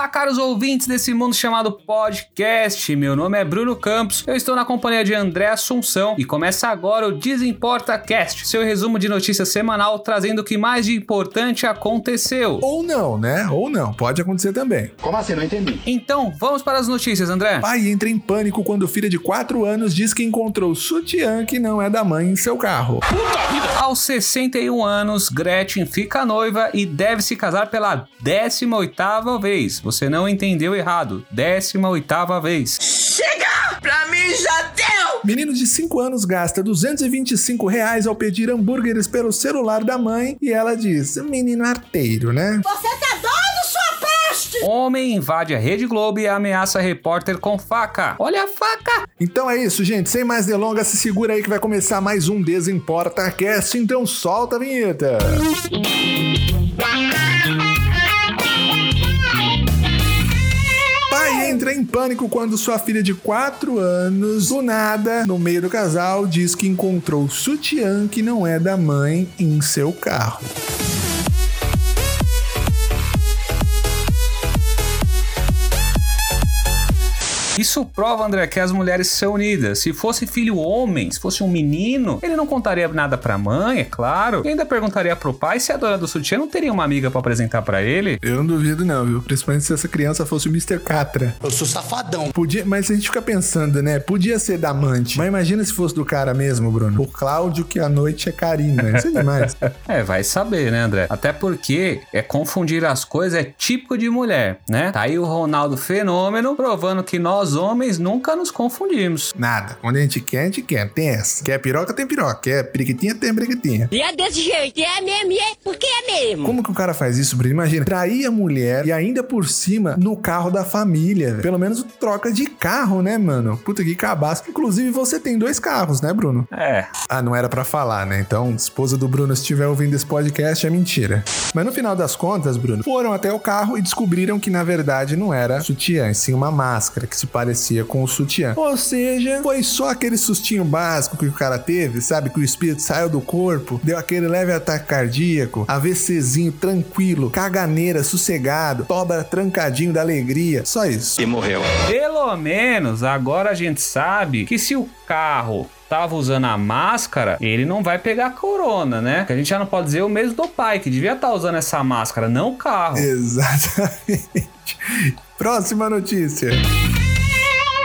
Olá, caros ouvintes desse mundo chamado podcast. Meu nome é Bruno Campos, eu estou na companhia de André Assunção e começa agora o Desimporta Cast, seu resumo de notícias semanal trazendo o que mais de importante aconteceu. Ou não, né? Ou não, pode acontecer também. Como assim? Não entendi. Então, vamos para as notícias, André. Pai entra em pânico quando filha de 4 anos diz que encontrou sutiã que não é da mãe em seu carro. Aos 61 anos, Gretchen fica noiva e deve se casar pela 18ª vez. Você não entendeu errado. 18ª vez. Chega! Pra mim já deu! Menino de 5 anos gasta 225 reais ao pedir hambúrgueres pelo celular da mãe e ela diz: menino arteiro, né? Você tá? Homem invade a Rede Globo e ameaça repórter com faca. Olha a faca! Então é isso, gente. Sem mais delongas, se segura aí que vai começar mais um Desimporta Cast. Então solta a vinheta. Pai entra em pânico quando sua filha de 4 anos, do nada, no meio do casal, diz que encontrou sutiã que não é da mãe em seu carro. Isso prova, André, que as mulheres são unidas. Se fosse filho homem, se fosse um menino, ele não contaria nada pra mãe, é claro. E ainda perguntaria pro pai se a dona do sutiã não teria uma amiga pra apresentar pra ele. Eu não duvido, não, viu? Principalmente se essa criança fosse o Mr. Catra. Eu sou safadão. Podia, mas a gente fica pensando, né? Podia ser da amante. Mas imagina se fosse do cara mesmo, Bruno. O Cláudio, que a noite é Karina. Isso é demais. É, vai saber, né, André? Até porque é confundir as coisas é típico de mulher, né? Tá aí o Ronaldo Fenômeno provando que nós homens nunca nos confundimos. Nada. Quando a gente quer, a gente quer. Tem essa. Quer piroca, tem piroca. Quer periquitinha, tem periquitinha. E é desse jeito, é mesmo, e é porque é mesmo. Como que o cara faz isso, Bruno? Imagina, trair a mulher e ainda por cima no carro da família. Pelo menos troca de carro, né, mano? Puta que cabaço. Inclusive, você tem dois carros, né, Bruno? É, Ah, não era pra falar, né? Então, esposa do Bruno, se estiver ouvindo esse podcast, é mentira. Mas no final das contas, Bruno, foram até o carro e descobriram que na verdade não era sutiã, e sim uma máscara que se parecia com o sutiã. Ou seja, foi só aquele sustinho básico que o cara teve, sabe? Que o espírito saiu do corpo, deu aquele leve ataque cardíaco, AVCzinho tranquilo, caganeira sossegado, toba trancadinho da alegria. Só isso. E morreu. pelo menos agora a gente sabe que se o carro tava usando a máscara, ele não vai pegar corona, né? Que a gente já não pode dizer o mesmo do pai, que devia estar usando essa máscara, não o carro. Exatamente. Próxima notícia.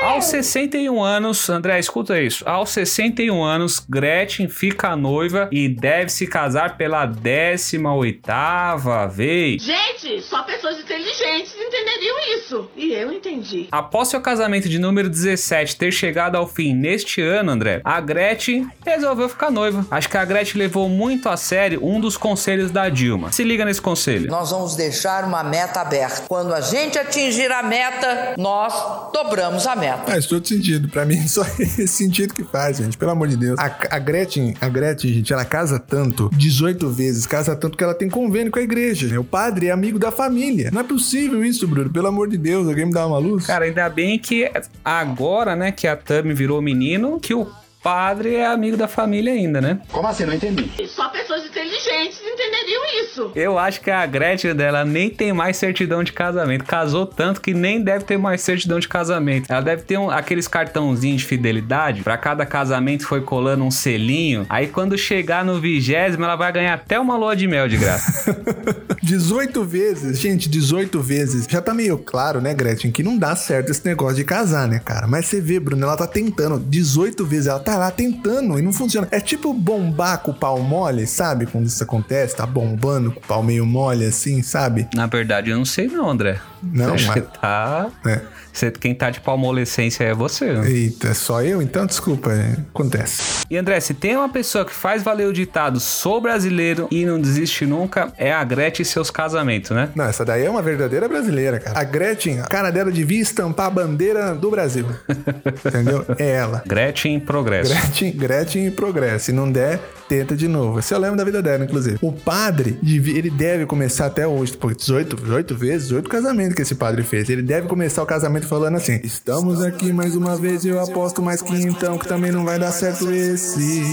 Aos 61 anos, André, escuta isso. Aos 61 anos, Gretchen fica noiva e deve se casar pela 18ª vez. Gente, só pessoas inteligentes entenderiam isso. E eu entendi. Após seu casamento de número 17 ter chegado ao fim neste ano, André, a Gretchen resolveu ficar noiva. Acho que a Gretchen levou muito a sério um dos conselhos da Dilma. Se liga nesse conselho. Nós vamos deixar uma meta aberta. Quando a gente atingir a meta, nós dobramos a meta. Faz todo sentido. Pra mim, só esse sentido que faz, gente. Pelo amor de Deus. A, a Gretchen, a Gretchen, gente, ela casa tanto, 18 vezes, casa tanto que ela tem convênio com a igreja. né? O padre é amigo da família. Não é possível isso, Bruno. Pelo amor de Deus, alguém me dá uma luz? Cara, ainda bem que agora, né, que a Tami virou menino, que o padre é amigo da família ainda, né? Como assim? Não entendi. Só pessoas inteligentes entenderiam isso. Eu acho que a Gretchen dela nem tem mais certidão de casamento. Casou tanto que nem deve ter mais certidão de casamento. Ela deve ter um- aqueles cartãozinhos de fidelidade. Pra cada casamento foi colando um selinho. Aí quando chegar no vigésimo, ela vai ganhar até uma lua de mel de graça. 18 vezes, gente, 18 vezes. Já tá meio claro, né, Gretchen, que não dá certo esse negócio de casar, né, cara? Mas você vê, Bruno, ela tá tentando 18 vezes, ela tá lá tentando e não funciona. É tipo bombar com o pau mole, sabe? Quando isso acontece, tá bombando com o pau meio mole assim, sabe? Na verdade, eu não sei não, André. Não, Você mas- tá... É. Você, quem tá de palmolescência é você. Eita, só eu? Então, desculpa, é, acontece. E André, se tem uma pessoa que faz valer o ditado sou brasileiro e não desiste nunca, é a Gretchen e seus casamentos, né? Não, essa daí é uma verdadeira brasileira, cara. A Gretchen, a cara dela devia estampar a bandeira do Brasil. Entendeu? É ela. Gretchen em progresso. Gretchen, Gretchen e progresso. Se não der, tenta de novo. Esse eu lembro da vida dela, inclusive. O padre, ele deve começar até hoje, porque 18, 18 vezes, 18 casamentos que esse padre fez. Ele deve começar o casamento falando assim: Estamos aqui mais uma vez e eu aposto mais que então que também não vai dar certo esse.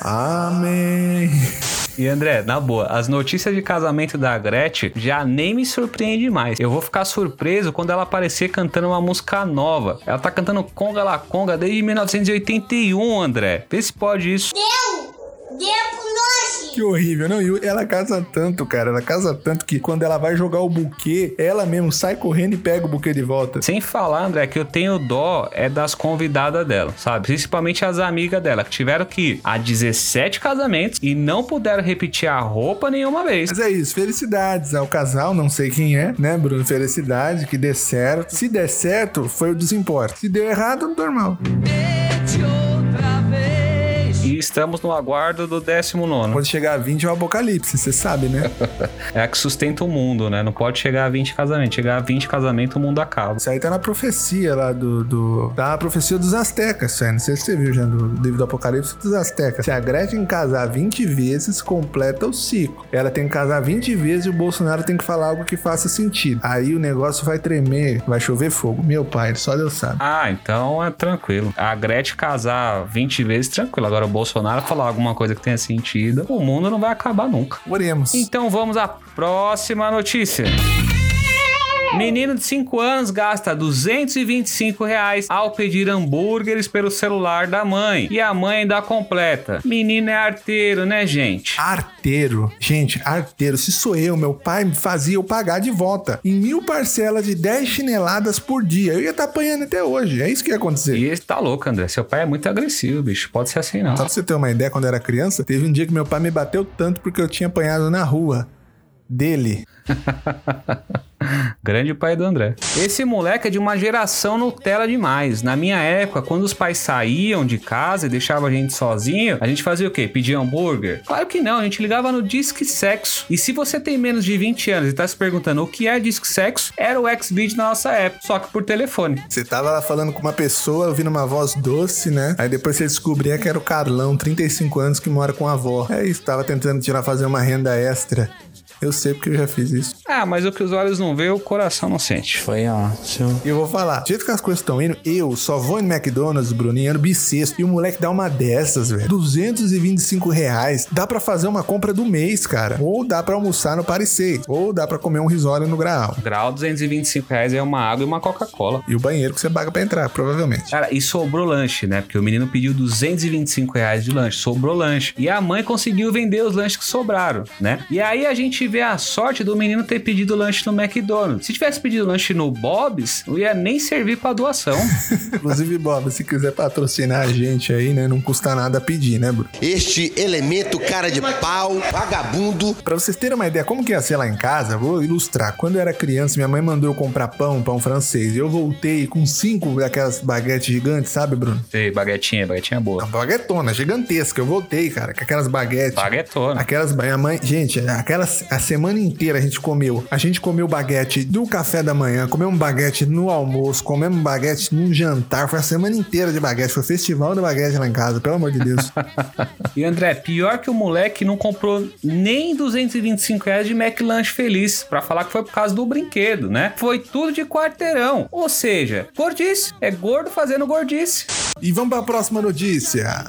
Amém. E André, na boa, as notícias de casamento da Gretchen já nem me surpreende mais. Eu vou ficar surpreso quando ela aparecer cantando uma música nova. Ela tá cantando Conga La Conga desde 1981, André. Vê se pode isso. Deu! Deu com nós! Que horrível, não? E ela casa tanto, cara. Ela casa tanto que quando ela vai jogar o buquê, ela mesmo sai correndo e pega o buquê de volta. Sem falar, André, que eu tenho dó é das convidadas dela, sabe? Principalmente as amigas dela, que tiveram que ir a 17 casamentos e não puderam repetir a roupa nenhuma vez. Mas é isso, felicidades ao casal, não sei quem é, né, Bruno? Felicidade, que dê certo. Se der certo, foi o desimporte. Se deu errado, normal. E estamos no aguardo do 19. Quando chegar a 20 é o apocalipse, você sabe, né? É a que sustenta o mundo, né? Não pode chegar a 20 casamentos. Chegar a 20 casamentos, o mundo acaba. Isso aí tá na profecia lá do. do tá na profecia dos Aztecas, sério. Não sei se você viu já do livro do Apocalipse dos Aztecas. Se a Gretchen casar 20 vezes, completa o ciclo. Ela tem que casar 20 vezes e o Bolsonaro tem que falar algo que faça sentido. Aí o negócio vai tremer, vai chover fogo. Meu pai, só Deus sabe. Ah, então é tranquilo. A Gretchen casar 20 vezes, tranquilo. Agora o Bolsonaro falar alguma coisa que tenha sentido, o mundo não vai acabar nunca. Oremos. Então vamos à próxima notícia. Menino de 5 anos gasta 225 reais ao pedir hambúrgueres pelo celular da mãe. E a mãe ainda completa. Menino é arteiro, né, gente? Arteiro. Gente, arteiro. Se sou eu, meu pai me fazia eu pagar de volta. Em mil parcelas de 10 chineladas por dia. Eu ia estar apanhando até hoje. É isso que ia acontecer. E tá louco, André. Seu pai é muito agressivo, bicho. Pode ser assim, não. Só pra você ter uma ideia, quando eu era criança, teve um dia que meu pai me bateu tanto porque eu tinha apanhado na rua dele. Grande pai do André. Esse moleque é de uma geração Nutella demais. Na minha época, quando os pais saíam de casa e deixavam a gente sozinho, a gente fazia o quê? Pedia hambúrguer? Claro que não, a gente ligava no Disque Sexo. E se você tem menos de 20 anos e tá se perguntando o que é Disque Sexo, era o X-Video na nossa época, só que por telefone. Você tava lá falando com uma pessoa, ouvindo uma voz doce, né? Aí depois você descobria que era o Carlão, 35 anos, que mora com a avó. É isso, tava tentando tirar, fazer uma renda extra. Eu sei porque eu já fiz isso. Ah, mas o que os olhos não vê, o coração não sente. Foi ótimo. E eu vou falar, do jeito que as coisas estão indo, eu só vou no McDonald's, Bruninho, no bissexto, e o moleque dá uma dessas, velho. 225 reais. Dá pra fazer uma compra do mês, cara. Ou dá pra almoçar no Paris Ou dá pra comer um risório no Graal. Grau 225 reais é uma água e uma Coca-Cola. E o banheiro que você paga pra entrar, provavelmente. Cara, e sobrou lanche, né? Porque o menino pediu 225 reais de lanche, sobrou lanche. E a mãe conseguiu vender os lanches que sobraram, né? E aí a gente vê a sorte do menino ter pedido lanche no McDonald's. Se tivesse pedido lanche no Bob's, não ia nem servir pra doação. Inclusive, Bob, se quiser patrocinar a gente aí, né? Não custa nada pedir, né, Bruno? Este elemento cara de pau, vagabundo. Pra vocês terem uma ideia como que ia ser lá em casa, vou ilustrar. Quando eu era criança, minha mãe mandou eu comprar pão, pão francês. Eu voltei com cinco daquelas baguetes gigantes, sabe, Bruno? Sei, baguetinha, baguetinha boa. Uma baguetona, gigantesca. Eu voltei, cara, com aquelas baguetes. Baguetona. Aquelas, minha mãe, gente, aquelas, a semana inteira a gente comeu. A gente comeu baguete no café da manhã, comemos baguete no almoço, comemos baguete no jantar. Foi a semana inteira de baguete. Foi festival de baguete lá em casa, pelo amor de Deus. E André, pior que o moleque não comprou nem 225 reais de McLanche feliz pra falar que foi por causa do brinquedo, né? Foi tudo de quarteirão. Ou seja, gordice. É gordo fazendo gordice. e vamos pra próxima notícia.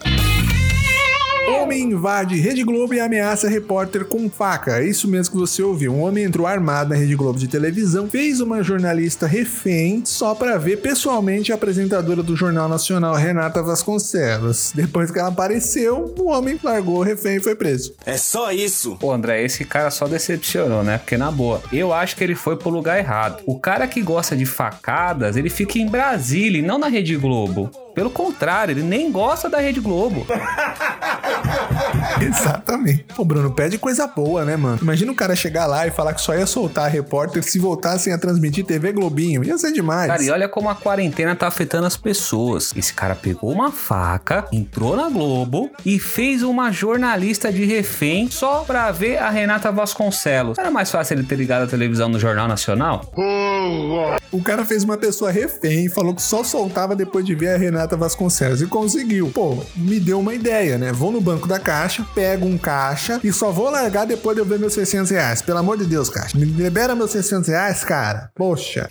Homem invade Rede Globo e ameaça repórter com faca. É isso mesmo que você ouviu. Um homem entrou armado na Rede Globo de televisão, fez uma jornalista refém só para ver pessoalmente a apresentadora do Jornal Nacional, Renata Vasconcelos. Depois que ela apareceu, o homem largou o refém e foi preso. É só isso. Pô, André, esse cara só decepcionou, né? Porque, na boa, eu acho que ele foi pro lugar errado. O cara que gosta de facadas, ele fica em Brasília e não na Rede Globo. Pelo contrário, ele nem gosta da Rede Globo. Exatamente. Pô, Bruno, pede coisa boa, né, mano? Imagina o cara chegar lá e falar que só ia soltar repórter se voltassem a transmitir TV Globinho. Ia ser demais. Cara, e olha como a quarentena tá afetando as pessoas. Esse cara pegou uma faca, entrou na Globo e fez uma jornalista de refém só pra ver a Renata Vasconcelos. Era mais fácil ele ter ligado a televisão no Jornal Nacional? O cara fez uma pessoa refém e falou que só soltava depois de ver a Renata Vasconcelos e conseguiu. Pô, me deu uma ideia, né? Vou no banco da caixa, pego um caixa e só vou largar depois de eu ver meus 600 reais. Pelo amor de Deus, caixa. Me libera meus 600 reais, cara. Poxa.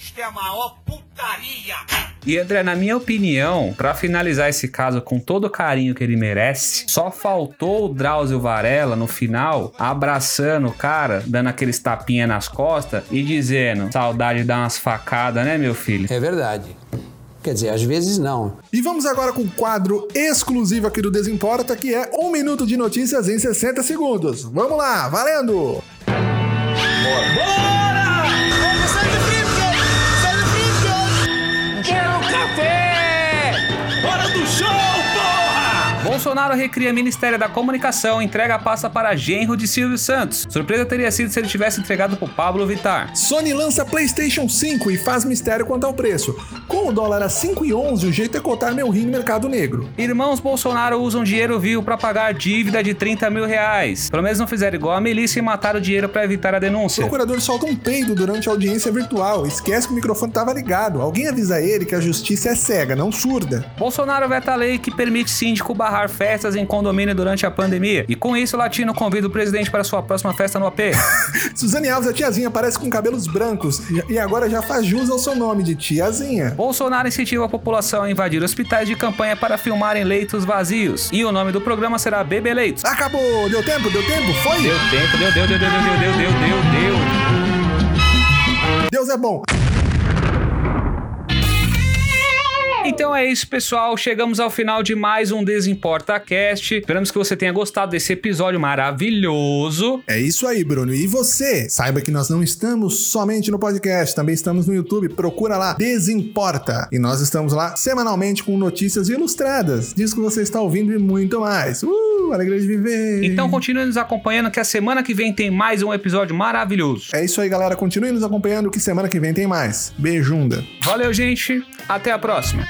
E André, na minha opinião, pra finalizar esse caso com todo o carinho que ele merece, só faltou o Drauzio Varela no final abraçando o cara, dando aqueles tapinha nas costas e dizendo: saudade de dar umas facadas, né, meu filho? É verdade. Quer dizer, às vezes não. E vamos agora com o quadro exclusivo aqui do Desimporta, que é um minuto de notícias em 60 segundos. Vamos lá, valendo! Quero café! Hora do show! Bolsonaro recria Ministério da Comunicação, entrega a pasta para genro de Silvio Santos. Surpresa teria sido se ele tivesse entregado pro Pablo Vittar. Sony lança PlayStation 5 e faz mistério quanto ao preço. Com o dólar a 5,11, o jeito é cotar meu rim no mercado negro. Irmãos Bolsonaro usam dinheiro vivo para pagar dívida de 30 mil reais. Pelo menos não fizeram igual a milícia e mataram o dinheiro para evitar a O denúncia. procurador solta um peido durante a audiência virtual. Esquece que o microfone estava ligado. Alguém avisa ele que a justiça é cega, não surda. Bolsonaro veta a lei que permite síndico barrar festas em condomínio durante a pandemia. E com isso, o Latino convida o presidente para sua próxima festa no AP. Suzane Alves, a tiazinha, aparece com cabelos brancos e agora já faz jus ao seu nome de tiazinha. Bolsonaro incentiva a população a invadir hospitais de campanha para filmarem leitos vazios. E o nome do programa será Bebê Leitos. Acabou! Deu tempo? Deu tempo? Foi? Deu tempo, deu, deu, deu, deu, deu, deu, deu, deu, deu. Deus é bom. Então é isso, pessoal. Chegamos ao final de mais um Desimporta Cast. Esperamos que você tenha gostado desse episódio maravilhoso. É isso aí, Bruno. E você? Saiba que nós não estamos somente no podcast, também estamos no YouTube. Procura lá, Desimporta. E nós estamos lá semanalmente com notícias ilustradas, disso que você está ouvindo e muito mais. Uh, alegria de viver. Então continue nos acompanhando que a semana que vem tem mais um episódio maravilhoso. É isso aí, galera. Continue nos acompanhando que semana que vem tem mais. Beijunda. Valeu, gente. Até a próxima.